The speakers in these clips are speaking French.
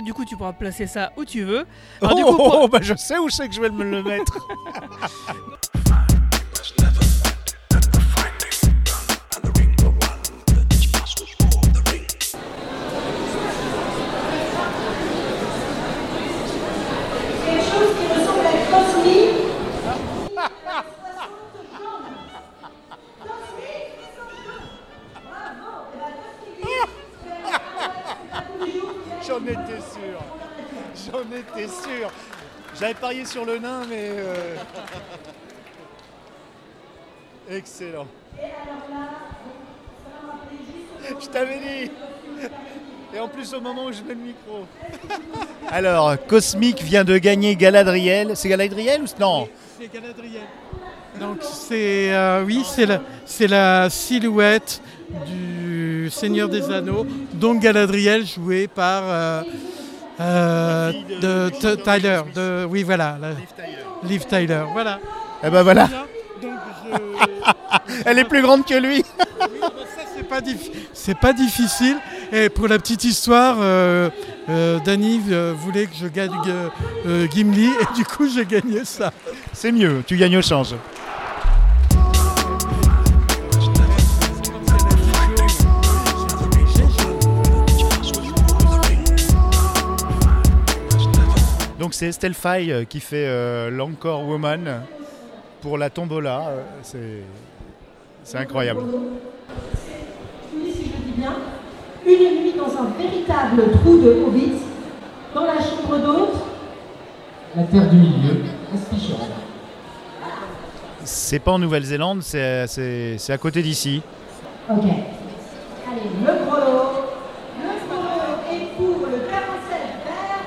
du coup tu pourras placer ça où tu veux. Oh, du coup, pour- oh, bah je sais où c'est que je vais me le mettre. J'avais parié sur le nain, mais. euh, Excellent. Je t'avais dit. Et en plus au moment où je mets le micro. Alors, Cosmic vient de gagner Galadriel. C'est Galadriel ou non C'est Galadriel. Donc c'est euh, oui, c'est la, c'est la silhouette du Seigneur des Anneaux, donc Galadriel jouée par euh, euh, de- Tyler. De, oui voilà, la- Liv Tyler. Voilà. Eh ben voilà, Donc je- elle est plus grande que lui. ça c'est pas diffi- c'est pas difficile. Et pour la petite histoire, euh, euh, Danny euh, voulait que je gagne Gimli et du coup j'ai gagné ça. C'est mieux, tu gagnes au change. Donc c'est Estelle Faye euh, qui fait euh, l'Encore Woman pour la tombola. euh, C'est, c'est incroyable. Dis si je dis bien, une nuit dans un véritable trou de Hobbit, dans la chambre d'hôte, La terre du milieu, Aspichon. C'est pas en Nouvelle-Zélande, c'est, c'est- c'est à côté d'ici. Ok. Allez, le chrono. Le chrono est pour le 47 vert.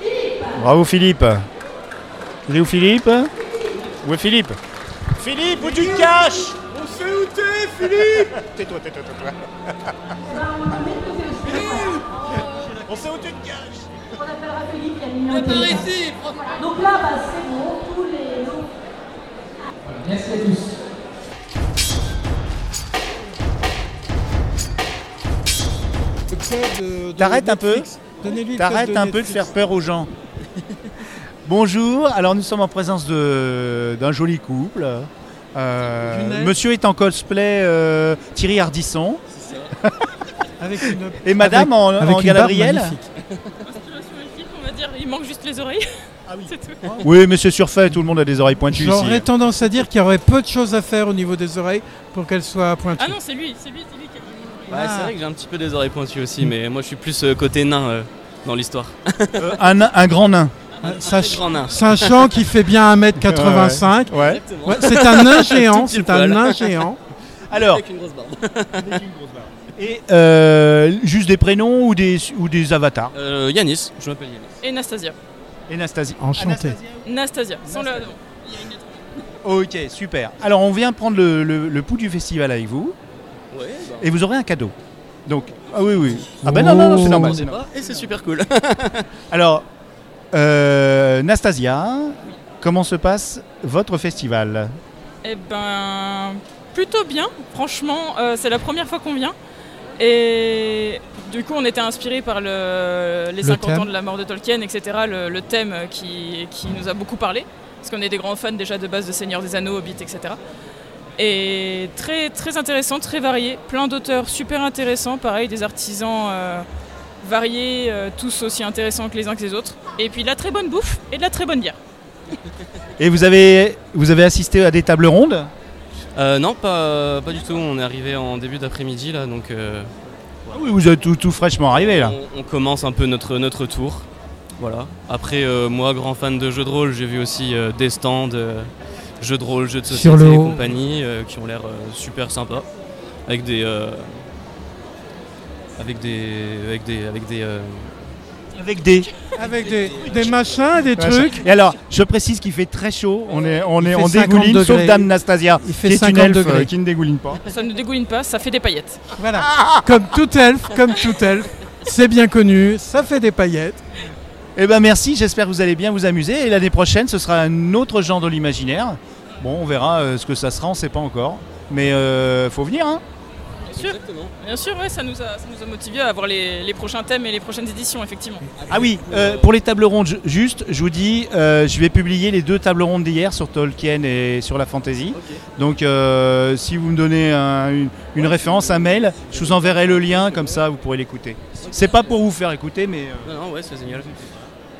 Philippe Bravo Philippe. Il est où Philippe Où est Philippe Philippe, où tu te caches On sait où t'es, Philippe Tais-toi, tais-toi, tais-toi. On sait où tu te caches On appellera Philippe, il y a une minute. ici Donc là, bah, c'est bon, tous les noms. Merci à tous. T'arrêtes un peu T'arrêtes un peu de faire peur aux gens. Bonjour, alors nous sommes en présence de- d'un joli couple. Euh, monsieur est en cosplay euh, Thierry Ardisson Avec une, et madame en, avec en une Galadriel. on va dire, il manque juste les oreilles. C'est tout. Oui, mais c'est surfait, tout le monde a des oreilles pointues J'aurais tendance à dire qu'il y aurait peu de choses à faire au niveau des oreilles pour qu'elles soient pointues. Ah non, c'est lui, c'est lui, c'est lui qui a mis Ouais, c'est vrai que j'ai un petit peu des oreilles pointues aussi, mais moi je suis plus euh, côté nain euh, dans l'histoire. Euh, un, grand nain. Sach- grand nain. Sachant qu'il fait bien 1m85. Ouais. C'est un nain géant, c'est un nain géant. Alors, Avec une grosse barbe. et, euh, juste des prénoms ou des, ou des avatars Euh, Yanis, je m'appelle Yanis. Et Nastasia. Et Nastasia. Enchanté. Nastasia, sans le. Ok, super. Alors on vient prendre le, le- le pouls du festival avec vous Ouais, et vous aurez un cadeau. Donc, ah oui, oui. Ah ben non, non, non, c'est normal. c'est et c'est super cool. Alors, euh, Nastasia, comment se passe votre festival? Eh ben, plutôt bien. Franchement, euh, c'est la première fois qu'on vient. Et du coup, on était inspiré par le- les Le 50 thème. ans de la mort de Tolkien, etc. Le, le thème qui, qui nous a beaucoup parlé. Parce qu'on est des grands fans déjà de base de Seigneur des Anneaux, Hobbit, etc. Et très, très intéressant, très varié. Plein d'auteurs super intéressants. Pareil, des artisans euh, variés, euh, tous aussi intéressants que les uns que les autres. Et puis de la très bonne bouffe et de la très bonne bière. Et vous avez, vous avez assisté à des tables rondes? Euh, non, pas, pas du tout. On est arrivé en début d'après-midi là, donc euh, Ah Oui, vous êtes tout, tout fraîchement arrivé là. on, on commence un peu notre, notre tour. Voilà. Après, euh, moi, grand fan de jeux de rôle, j'ai vu aussi euh, des stands, euh, jeux de rôle, jeux de Sur société le et haut. compagnie, euh, qui ont l'air euh, super sympas, avec des, euh, avec des, avec des, avec des, euh, Avec des. Avec des, des machins, des trucs. Et alors, je précise qu'il fait très chaud. On est, on Il est, fait on 50 dégouline, sauf degrés. Dame Nastasia, Il fait qui est une 50 elfe degrés. euh, qui ne dégouline pas. Ça ne dégouline pas, ça fait des paillettes. Voilà. Comme tout elfe, comme tout elfe. C'est bien connu, ça fait des paillettes. Eh ben merci, j'espère que vous allez bien vous amuser. Et l'année prochaine, ce sera un autre genre de l'imaginaire. Bon, on verra euh, ce que ça sera, on ne sait pas encore. Mais euh, faut venir, hein sûr. Exactement. Bien sûr, ouais, ça nous a, ça nous a motivés à avoir les, les prochains thèmes et les prochaines éditions, effectivement. Ah oui, euh, pour les tables rondes, ju- juste, je vous dis, euh, je vais publier les deux tables rondes d'hier sur Tolkien et sur la fantasy. Donc, euh, si vous me donnez un- une, une référence, un mail, je vous enverrai le lien, comme ça vous pourrez l'écouter. C'est pas pour vous faire écouter, mais Non, non, ouais, c'est génial.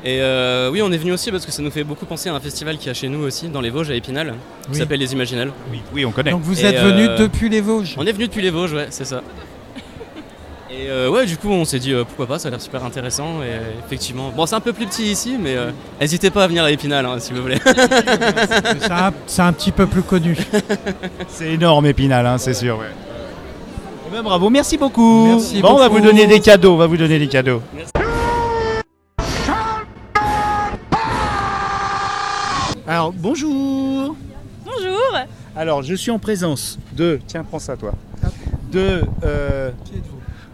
Et euh, oui, on est venu aussi parce que ça nous fait beaucoup penser à un festival qui a chez nous aussi, dans les Vosges, à Épinal, qui Oui. s'appelle Les Imaginales. oui, oui, on connaît. Donc vous Et, êtes venu euh, depuis les Vosges. On est venu depuis les Vosges, ouais, c'est ça. Et euh, ouais, du coup, on s'est dit euh, pourquoi pas, ça a l'air super intéressant. Et euh, effectivement, bon, c'est un peu plus petit ici, mais euh, n'hésitez pas à venir à Épinal hein, si vous voulez. C'est un, c'est un petit peu plus connu. C'est énorme, Épinal, hein, c'est sûr. ouais. Eh ben, bravo, merci beaucoup. Merci bon, on va beaucoup. vous donner des cadeaux, on va vous donner des cadeaux. Alors, bonjour. Bonjour Alors, je suis en présence de. Tiens, prends ça, toi. De. euh,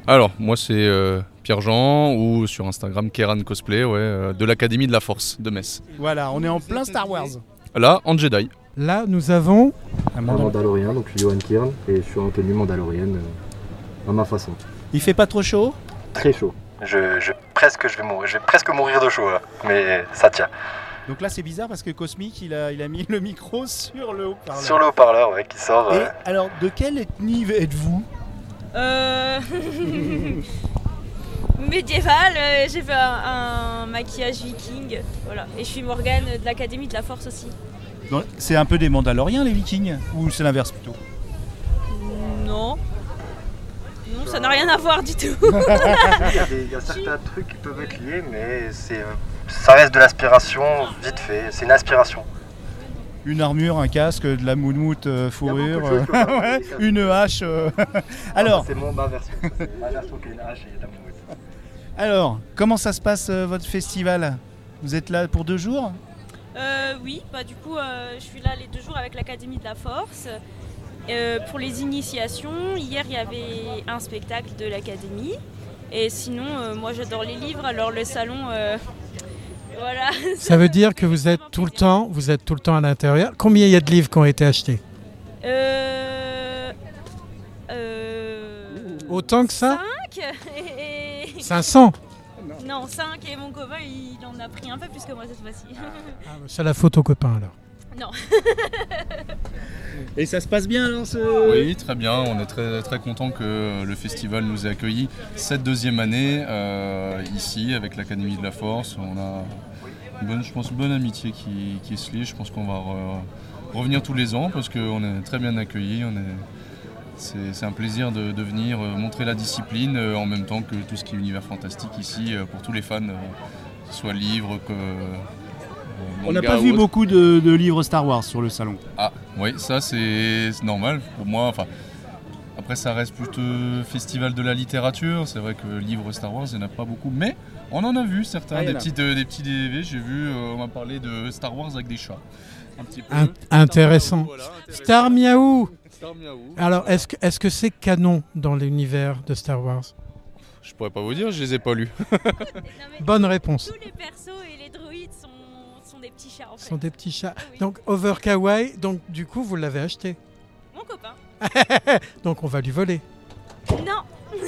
Alors, moi c'est euh, Pierre-Jean ou sur Instagram Keran Cosplay, ouais, euh, de l'Académie de la Force de Metz. voilà, on est en plein Star Wars. Là, en Jedi. Là, nous avons Un Un mandal- Mandalorien, donc je suis Johan Kierl et je suis en tenue mandalorienne euh, à ma façon. Il fait pas trop chaud? Très chaud. Je, je- presque, je vais mourir, je vais presque mourir de chaud là, mais ça tient. Donc là, c'est bizarre parce que Cosmic, il a, il a mis le micro sur le haut-parleur. Sur le haut-parleur, ouais, qui sort. Et euh, alors, de quelle ethnie êtes-vous? Euh... Médiéval, euh, j'ai fait un, un maquillage viking, voilà. Et je suis Morgane de l'Académie de la Force aussi. C'est un peu des Mandaloriens, les Vikings? Ou c'est l'inverse plutôt? Non. Non, ça n'a rien à voir du tout. Il y, a des- il y a certains trucs qui peuvent être liés, mais c'est, euh, ça reste de l'aspiration vite fait. C'est une aspiration. Une armure, un casque, de la moumoute euh, fourrure, choses euh, ouais, une hache. euh. alors, C'est mon, ma version. Ma version qui est une hache et de la moumoute. alors, comment ça se passe euh, votre festival? Vous êtes là pour deux jours? Euh, oui, bah du coup, euh, je suis là les deux jours avec l'Académie de la Force. Euh, pour les initiations, hier il y avait un spectacle de l'Académie. Et sinon, euh, moi j'adore les livres, alors le salon, euh, voilà. Ça veut dire que vous êtes tout le temps, vous êtes tout le temps à l'intérieur. Combien il y a de livres qui ont été achetés Euh, euh, Autant que ça cinq et- et- 500 Non, 5 et mon copain il en a pris un peu plus que moi cette fois-ci. Ah, C'est la photo copain alors. Non. Et ça se passe bien alors ce... Oui, très bien. On est très, très content que le festival nous ait accueillis cette deuxième année euh, ici avec l'Académie de la Force. On a une bonne, je pense, bonne amitié qui, se lie. Je pense qu'on va re- revenir tous les ans parce qu'on est très bien accueillis. On est, c'est, un plaisir de, venir euh, montrer la discipline euh, en même temps que tout ce qui est univers fantastique ici pour tous les fans, que ce soit livres, que. On n'a pas vu autre. beaucoup de, de livres Star Wars sur le salon. Ah, oui, ça c'est normal pour moi. Enfin, après, ça reste plutôt festival de la littérature. C'est vrai que livres Star Wars, il n'y en a pas beaucoup, mais on en a vu certains, Ah, des, euh, des petits DV. J'ai vu, euh, on m'a parlé de Star Wars avec des chats. Un petit peu. Int- intéressant. Voilà, intéressant. Star Miaou Star Miaou. Alors, est-ce que est-ce que c'est canon dans l'univers de Star Wars? Je pourrais pas vous dire, je les ai pas lus. Non, Bonne réponse. Tous les persos et petits chats en Ce fait. sont des petits chats. Oui. Donc, Over Kawaii, donc du coup, vous l'avez acheté. Mon copain. Donc, on va lui voler. Non.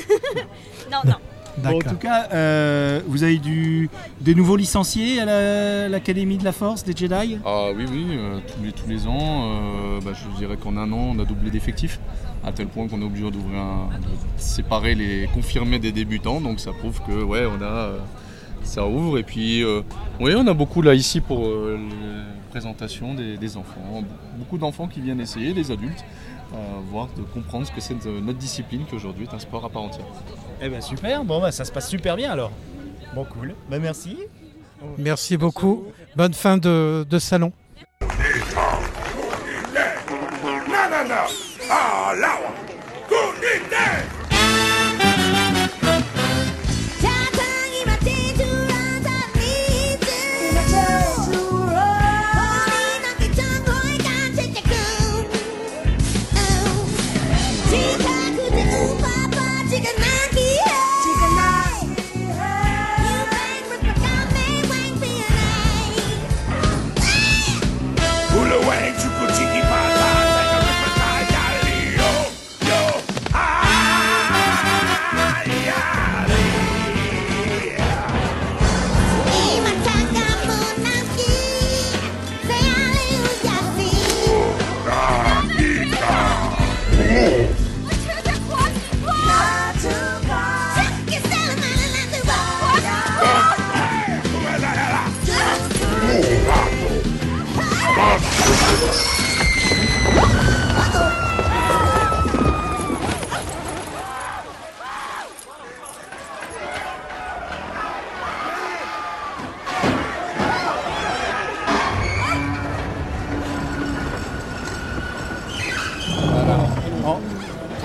non, non. Bon, en tout cas, euh, vous avez du, des nouveaux licenciés à la- l'Académie de la Force des Jedi? Ah oui, oui, euh, tous, les, tous les ans, euh, bah, je dirais qu'en un an, on a doublé d'effectifs, à tel point qu'on est obligé d'ouvrir un, de séparer les confirmés des débutants, donc ça prouve que ouais, on a, euh, ça ouvre. Et puis, euh, oui, on a beaucoup là ici pour euh, les présentations des, des enfants, beaucoup d'enfants qui viennent essayer, des adultes, euh, voir, de comprendre ce que c'est de notre discipline, qui aujourd'hui est un sport à part entière. Eh ben super, bon bah, ça se passe super bien alors. Bon cool, bah merci. Merci beaucoup. Bonne fin de, de salon. Tiki pata,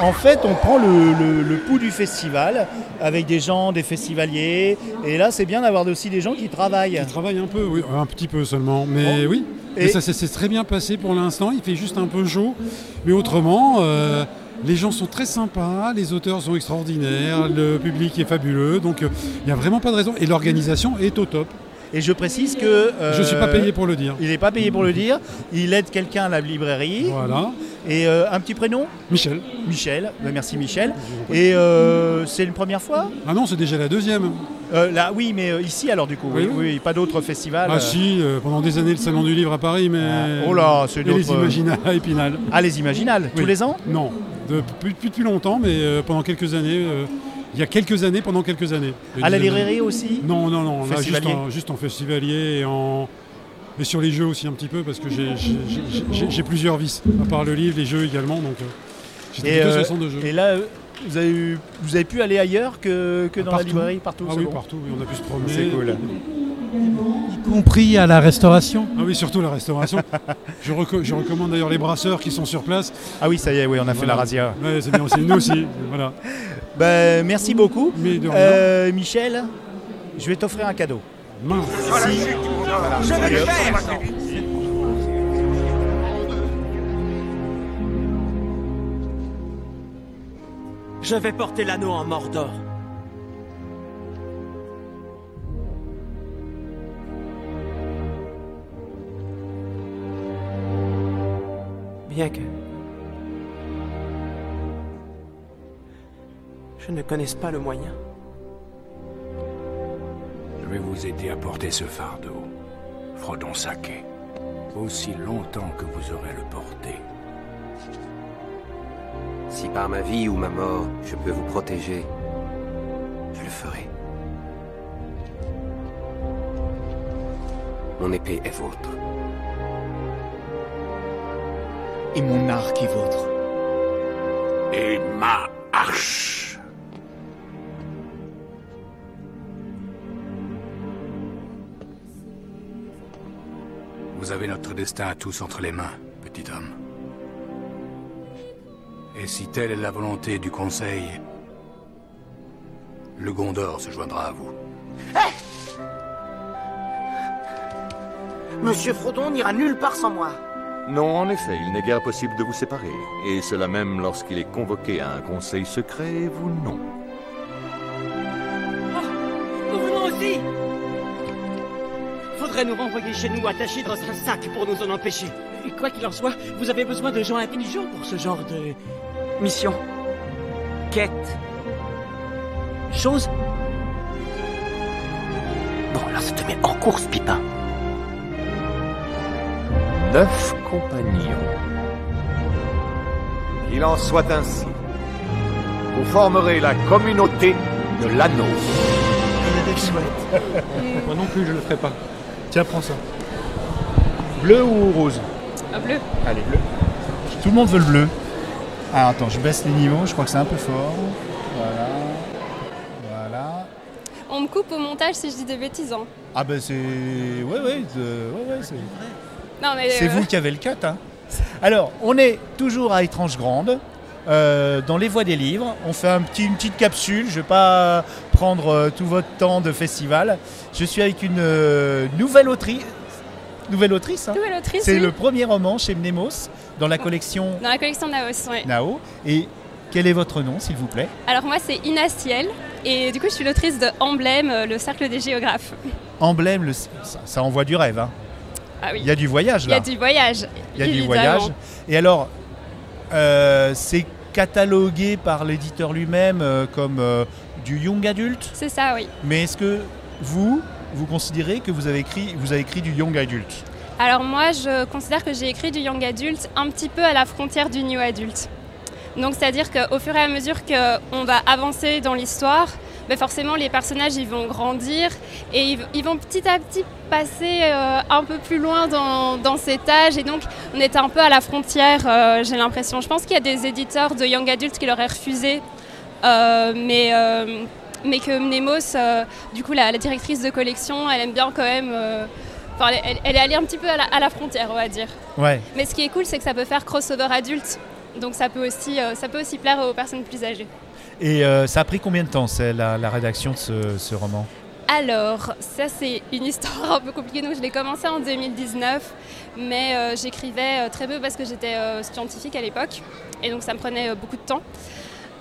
en fait, on prend le, le- le pouls du festival avec des gens, des festivaliers. Et là, c'est bien d'avoir aussi des gens qui travaillent. Il travaille un peu, oui, un petit peu seulement, mais Bon. oui. Et- ça s'est s'est très bien passé pour l'instant. Il fait juste un peu chaud, mais autrement, euh, les gens sont très sympas, les auteurs sont extraordinaires, le public est fabuleux, donc euh, il n'y a vraiment pas de raison. Et l'organisation est au top. Et je précise que. euh, Je ne suis pas payé pour le dire. Il n'est pas payé pour le dire. Il aide quelqu'un à la librairie. Voilà. Et euh, un petit prénom? Michel. Michel. Ben, merci Michel. Et euh, c'est une première fois? Ah non, c'est déjà la deuxième. Euh, Là, oui, mais euh, ici alors du coup. Oui, Oui, oui, pas d'autres festivals. Ah euh. si, euh, pendant des années le salon du livre à Paris, mais. Oh là, c'est Et les Imaginales à Épinal. Ah, les Imaginales, tous les ans? Non, de- plus, plus depuis longtemps, mais euh, pendant quelques années. Il y a quelques années, pendant quelques années. À la librairie aussi Non, non, non. là, juste, Festivalier en, juste en festivalier et, en, et sur les jeux aussi un petit peu, parce que j'ai- j'ai- j'ai j'ai- j'ai plusieurs vices, à part le livre, les jeux également. Donc, euh, euh, le centre de jeux. et là, euh, vous avez, eu- vous avez pu aller ailleurs que, que dans la librairie Partout Ah oui, bon partout, oui, on a pu se promener. C'est cool. Y compris à la restauration. Ah oui, surtout la restauration. je, reco- je recommande d'ailleurs les brasseurs qui sont sur place. Ah oui, ça y est, oui, on a fait la razzia. Ouais, c'est bien aussi, nous aussi. Voilà. Ben, merci beaucoup. Mais de rien. Euh, Michel, je vais t'offrir un cadeau. Mince. Si. Je vais le faire Je vais porter l'anneau en Mordor. Bien que je ne connaisse pas le moyen. Je vais vous aider à porter ce fardeau, Frodon Sake, aussi longtemps que vous aurez le porté. Si par ma vie ou ma mort, je peux vous protéger, je le ferai. Mon épée est vôtre. Et mon arc est vôtre. Et ma hache. Vous avez notre destin à tous entre les mains, petit homme. Et si telle est la volonté du Conseil, le Gondor se joindra à vous. Monsieur Frodon n'ira nulle part sans moi. Non, en effet, il n'est guère possible de vous séparer. Et cela même lorsqu'il est convoqué à un conseil secret, et vous non. Faudrait nous renvoyer chez nous attachés dans un sac pour nous en empêcher. Et quoi qu'il en soit, vous avez besoin de gens intelligents pour ce genre de mission. Quête. Chose. Bon, alors ça te met en course, Pipin. Neuf compagnons. Qu'il en soit ainsi. Vous formerez la communauté de l'anneau. Moi non plus, je le ferai pas. Tiens, prends ça. Bleu ou rose Ah, bleu. Allez, bleu. Tout le monde veut le bleu. Ah, attends, je baisse les niveaux, je crois que c'est un peu fort. Voilà. Voilà. On me coupe au montage si je dis des bêtises. hein. Ah ben c'est... Ouais, ouais, ouais, ouais, c'est... Non, mais, C'est euh, vous qui avez le cut. Hein. Alors, on est toujours à Étrange Grande, euh, dans les voies des livres. On fait un petit, une petite capsule. Je ne vais pas prendre euh, tout votre temps de festival. Je suis avec une euh, nouvelle autrice. Nouvelle autrice, hein. Nouvelle autrice, C'est oui. le premier roman chez Mnemos, dans la collection Dans la collection Naos. Nao. Et quel est votre nom, s'il vous plaît? Alors moi c'est Ina Ciel et du coup je suis l'autrice de Emblème, euh, le cercle des géographes. Emblème, le- ça, ça envoie du rêve. hein. Ah oui. Il y a du voyage Il y a du voyage. Il y a du voyage. Et alors, euh, c'est catalogué par l'éditeur lui-même euh, comme euh, du young adulte. C'est ça, oui. Mais est-ce que vous, vous considérez que vous avez écrit, vous avez écrit du young adulte Alors moi je considère que j'ai écrit du young adulte un petit peu à la frontière du new adulte. Donc c'est-à-dire qu'au fur et à mesure qu'on va avancer dans l'histoire, ben forcément les personnages ils vont grandir et ils, ils vont petit à petit passer euh, un peu plus loin dans, dans cet âge et donc on est un peu à la frontière euh, j'ai l'impression. Je pense qu'il y a des éditeurs de young adultes qui l'auraient refusé euh, mais, mais que Mnemos, euh, du coup la, la directrice de collection, elle aime bien quand même... euh, Enfin, elle, elle est allée un petit peu à la, à la frontière, on va dire. Ouais. Mais ce qui est cool, c'est que ça peut faire crossover adulte. Donc ça peut aussi, euh, ça peut aussi plaire aux personnes plus âgées. Et euh, ça a pris combien de temps, c'est la, la rédaction de ce, ce roman? Alors, ça c'est une histoire un peu compliquée. Donc je l'ai commencé en 2019, mais euh, j'écrivais euh, très peu parce que j'étais euh, scientifique à l'époque, et donc ça me prenait beaucoup de temps.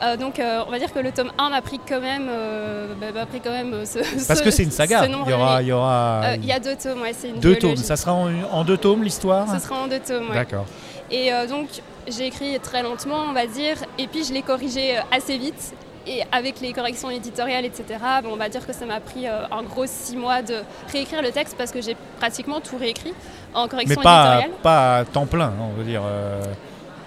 Euh, donc euh, on va dire que le tome 1 m'a pris quand même, euh, bah, pris quand même ce, Parce ce- que c'est une saga. Il y aura, il y aura y a deux tomes, ouais, c'est une deux tomes. Ça sera en, en deux tomes l'histoire? Ce sera en deux tomes, ouais. D'accord. Et donc, j'ai écrit très lentement, on va dire, et puis je l'ai corrigé euh, assez vite. Et avec les corrections éditoriales, etc., bon, on va dire que ça m'a pris euh, un gros six mois de réécrire le texte parce que j'ai pratiquement tout réécrit en Mais correction pas, éditoriale. pas à temps plein, on veut dire.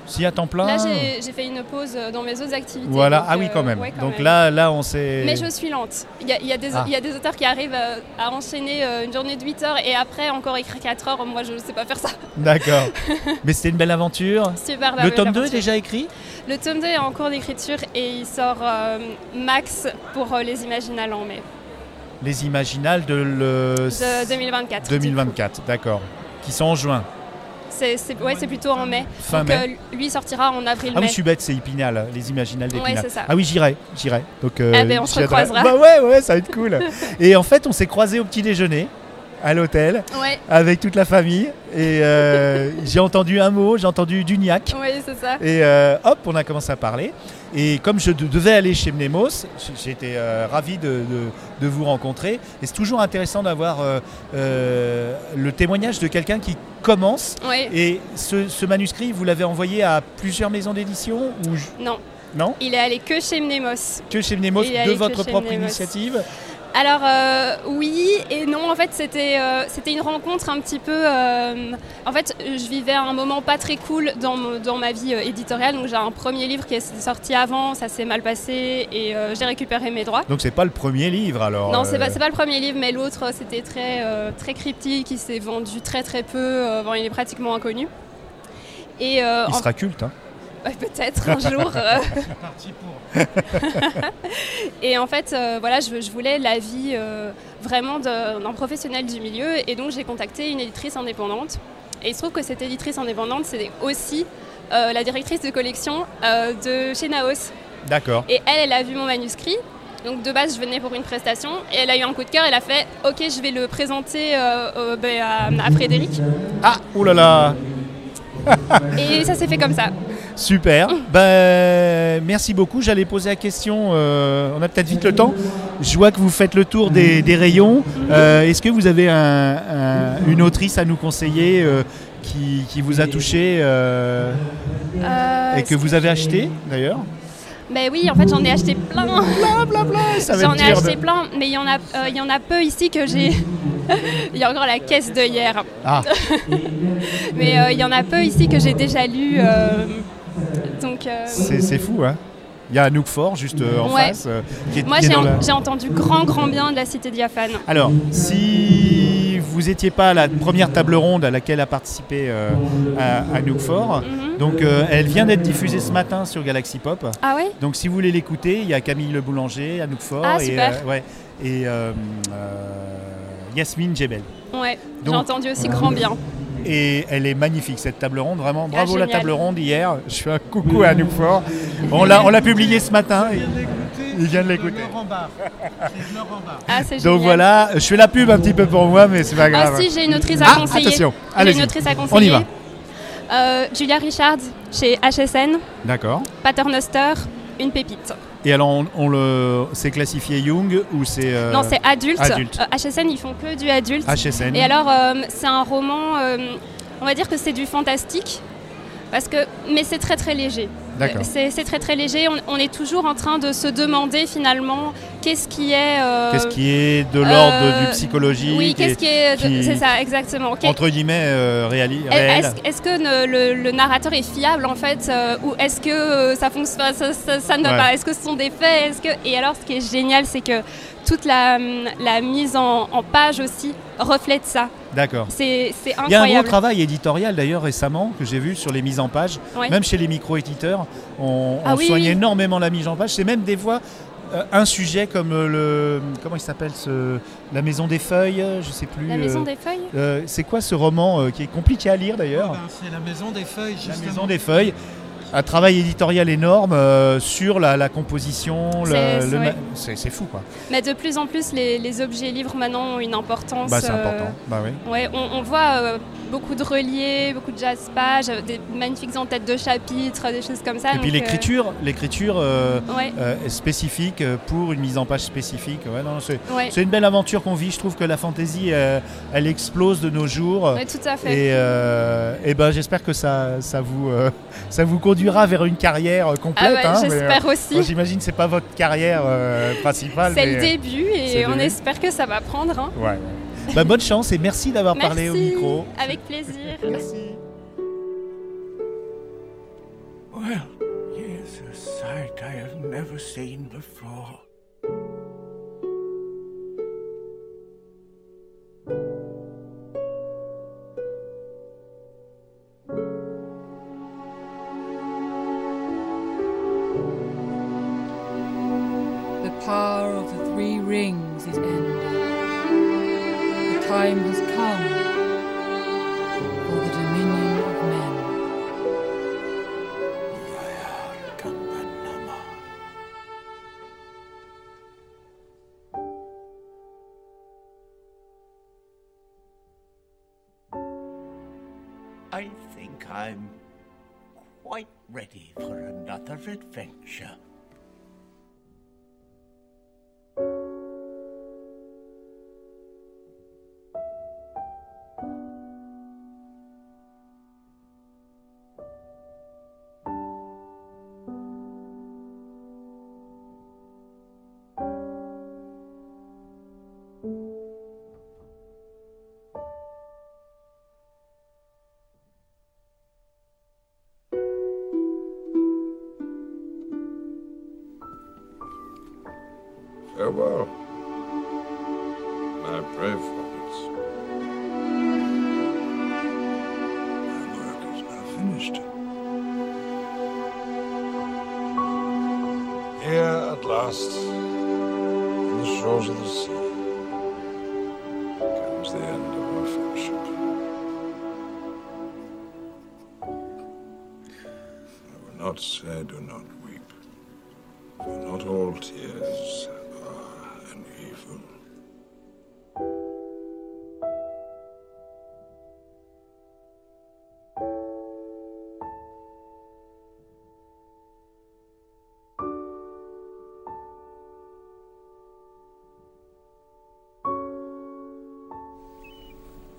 Si à temps plein. Là, j'ai fait une pause euh, dans mes autres activités. Voilà, donc, ah oui, euh, quand même. ouais, quand Donc même. là, là, on s'est. Mais je suis lente. Il y a, y a Ah. y a des auteurs qui arrivent euh, à enchaîner une journée de 8 heures et après encore écrire 4 heures. Moi, je ne sais pas faire ça. D'accord. Mais c'était une belle aventure. Super Le belle tome 2 est déjà écrit Le tome 2 est en cours d'écriture et il sort euh, max pour euh, les Imaginales en mai Les Imaginales de le. de 2024. 2024, d'accord. Qui sont en juin. C'est c'est- ouais, c'est plutôt en mai. Fin Donc, mai. euh, lui sortira en avril-mai. Ah oui, je suis bête, c'est Épinal, les Imaginales Ouais, d'Épinal. c'est ça. Ah oui, j'irai, j'irai. Donc, euh, Ah ben, on se recroisera. Bah ouais, ouais, ça va être cool. Et en fait, on s'est croisés au petit déjeuner à l'hôtel Ouais. avec toute la famille. Et euh, j'ai entendu un mot, j'ai entendu Duniac. Oui, c'est ça. Et euh, hop, on a commencé à parler. Et comme je de- devais aller chez Mnemos, j'étais euh, ravi de, de- de vous rencontrer. Et c'est toujours intéressant d'avoir euh, le témoignage de quelqu'un qui commence. Ouais. Et ce, ce manuscrit, vous l'avez envoyé à plusieurs maisons d'édition ou je- Non. Non Il est allé que chez Mnemos. Que chez Mnemos, de votre propre Mnemos. initiative Alors euh, oui et non, en fait c'était euh, c'était une rencontre un petit peu... euh, en fait je vivais un moment pas très cool dans, ma vie éditoriale, donc j'ai un premier livre qui est sorti avant, ça s'est mal passé et j'ai récupéré mes droits. Donc c'est pas le premier livre alors Non, c'est pas, pas le premier livre, mais l'autre c'était très, très cryptique, il s'est vendu très très peu, bon, il est pratiquement inconnu. Et, Il en- sera culte. Hein Ouais, peut-être un jour. euh. et en fait, euh, voilà, je, je voulais l'avis euh, vraiment d'un professionnel du milieu, et donc j'ai contacté une éditrice indépendante. Et il se trouve que cette éditrice indépendante, c'est aussi euh, la directrice de collection de chez Naos. D'accord. Et elle, elle a vu mon manuscrit. Donc de base, je venais pour une prestation et elle a eu un coup de cœur. Elle a fait OK, je vais le présenter euh, ben, à, à Frédéric. Ah, oulala Et ça s'est fait comme ça. Super. Ben, merci beaucoup. J'allais poser la question. euh, on a peut-être vite le temps. Je vois que vous faites le tour des, des rayons. Euh, Est-ce que vous avez un- un- une autrice à nous conseiller euh, qui, qui vous a touché euh, Euh, et que vous avez acheté d'ailleurs? Ben oui, en fait, j'en ai acheté plein. ça va J'en être ai dur acheté plein, mais il y en a, euh, il y en a peu ici que j'ai. il y a encore la caisse de hier. Ah. mais euh, il y en a peu ici que j'ai déjà lu. euh, donc. euh, C'est fou, hein Il y a Anouk Fort juste euh, en Ouais. face. euh, qui est- Moi, j'ai en- la- entendu grand, grand bien de la Cité diaphane. Alors, si vous n'étiez pas à la première table ronde à laquelle a participé à, Anouk Fort, Mhm. donc elle vient d'être diffusée ce matin sur Galaxy Pop. Ah ouais? Donc si vous voulez l'écouter, il y a Camille Le Boulanger, Anouk Fort Ah, et, ouais, et Yasmine Djebel. Ouais, j'ai entendu aussi grand bien. Et elle est magnifique cette table ronde, vraiment bravo la Ah, génial. table ronde hier. Je fais un coucou à Fort. On l'a on l'a publié ce matin. Il vient de l'écouter. Ah, c'est Donc génial. voilà, je fais la pub un petit peu pour moi, mais c'est pas grave. Ah si, j'ai une autrice à Ah, conseiller. attention, J'ai allez-y. une autrice à On y va. Euh, Julia Richards chez HSN, D'accord. Paternoster, une pépite. Et alors, on, on le, c'est classifié Young ou c'est euh, Non, c'est adulte. Adulte. Euh, HSN, ils font que du adulte. HSN. Et alors, euh, c'est un roman, on va dire que c'est du fantastique, parce que, mais c'est très très léger. Euh, C'est très très léger. On, on est toujours en train de se demander finalement qu'est-ce qui est. euh, Qu'est-ce qui est de l'ordre euh, du psychologique Oui, qu'est-ce qui est. C'est ça, exactement. Entre guillemets, euh, réali- est- réel. Est-ce que ne- le, le narrateur est fiable en fait euh, ou est-ce que euh, ça fonctionne ça, ça- ça ne va Ouais. pas? Est-ce que ce sont des faits? Que et alors ce qui est génial c'est que toute la, la mise en, en page aussi reflète ça. D'accord. C'est Il y a un gros travail éditorial d'ailleurs récemment que j'ai vu sur les mises en page. Ouais. Même chez les micro-éditeurs, on, Ah on oui, soigne oui. énormément la mise en page. C'est même des fois euh, un sujet comme euh, le. Comment il s'appelle ce, La Maison des Feuilles euh, Je sais plus. La Maison des Feuilles euh, C'est quoi ce roman euh, qui est compliqué à lire d'ailleurs Ben, C'est la maison des feuilles, La justement. Maison des Feuilles. Un travail éditorial énorme euh, sur la, la composition. C'est- le fou quoi. Mais de plus en plus, les, les objets livres maintenant ont une importance. Bah, c'est euh, important. Bah oui. Ouais, on, on voit euh, beaucoup de reliés, beaucoup de jazz pages, des magnifiques en-têtes de chapitres, des choses comme ça. Et puis donc, l'écriture, l'écriture Ouais. spécifique pour une mise en page spécifique. Ouais, non, c'est, Ouais. une belle aventure qu'on vit. Je trouve que la fantaisie, elle explose de nos jours. Tout à fait. Et, et ben, j'espère que ça, ça, vous, ça vous conduira vers une carrière euh, complète. Ah hein, j'espère euh, aussi. j'imagine que c'est pas votre carrière euh, principale. C'est le début et on début. espère que ça va prendre. hein. Ouais. Bah, bonne chance et merci d'avoir parlé au micro. Avec plaisir. Merci. Well, here's a sight I have never seen before. Power of the three rings is ended. The time has come Oh, Farewell, my brave hobbits. My work is now finished. Here at last, on the shores of the sea, comes the end of our friendship. I will not say do not weep, for not all tears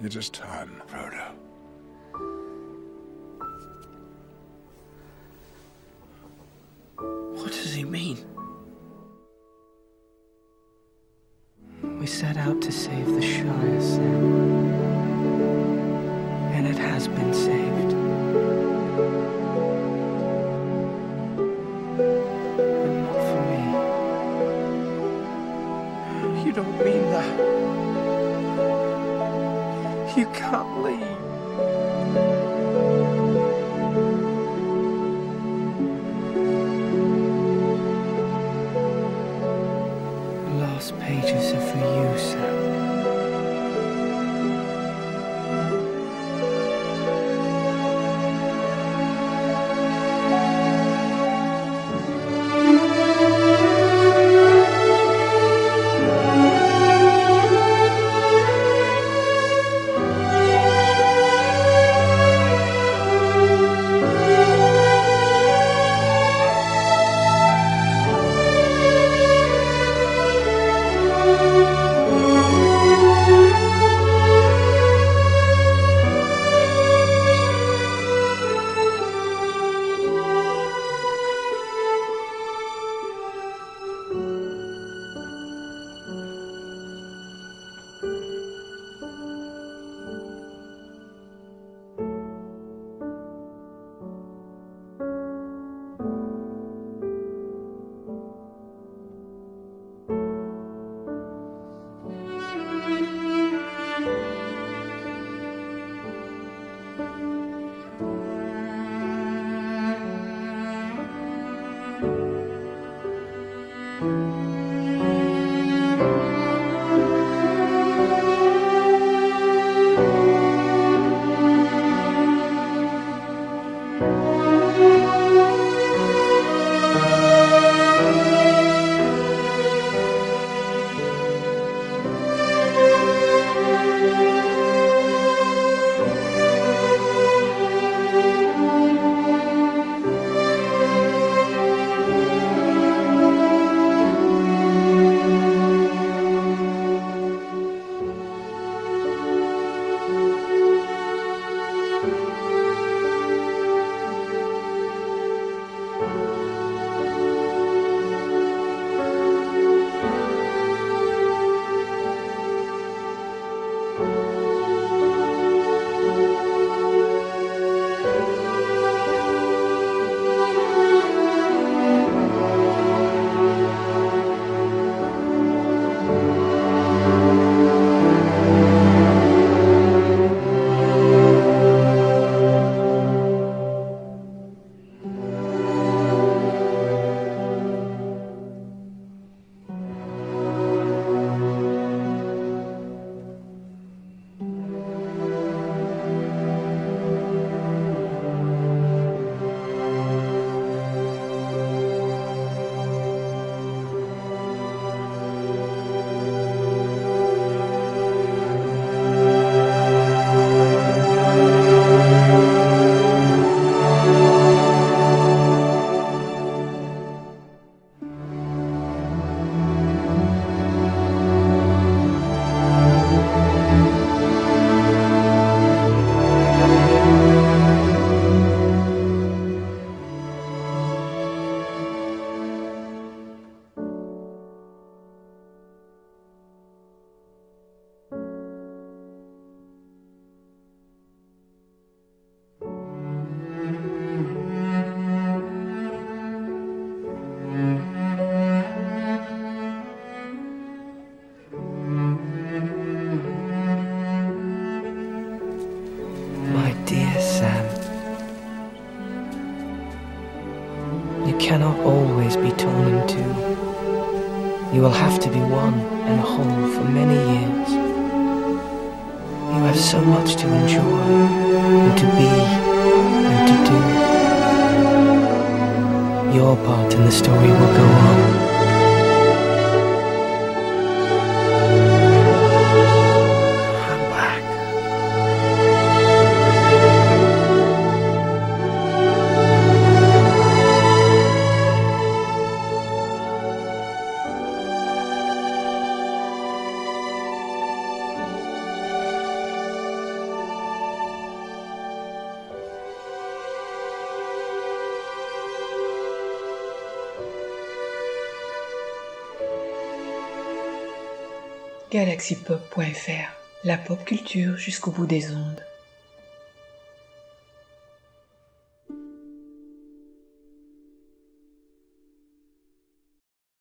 It is time, Frodo. What does he mean? We set out to save the Shire, Sam. And it has been saved. can't believe. You have so much to enjoy and to be and to do. Your part in the story will go on. La pop culture jusqu'au bout des ondes.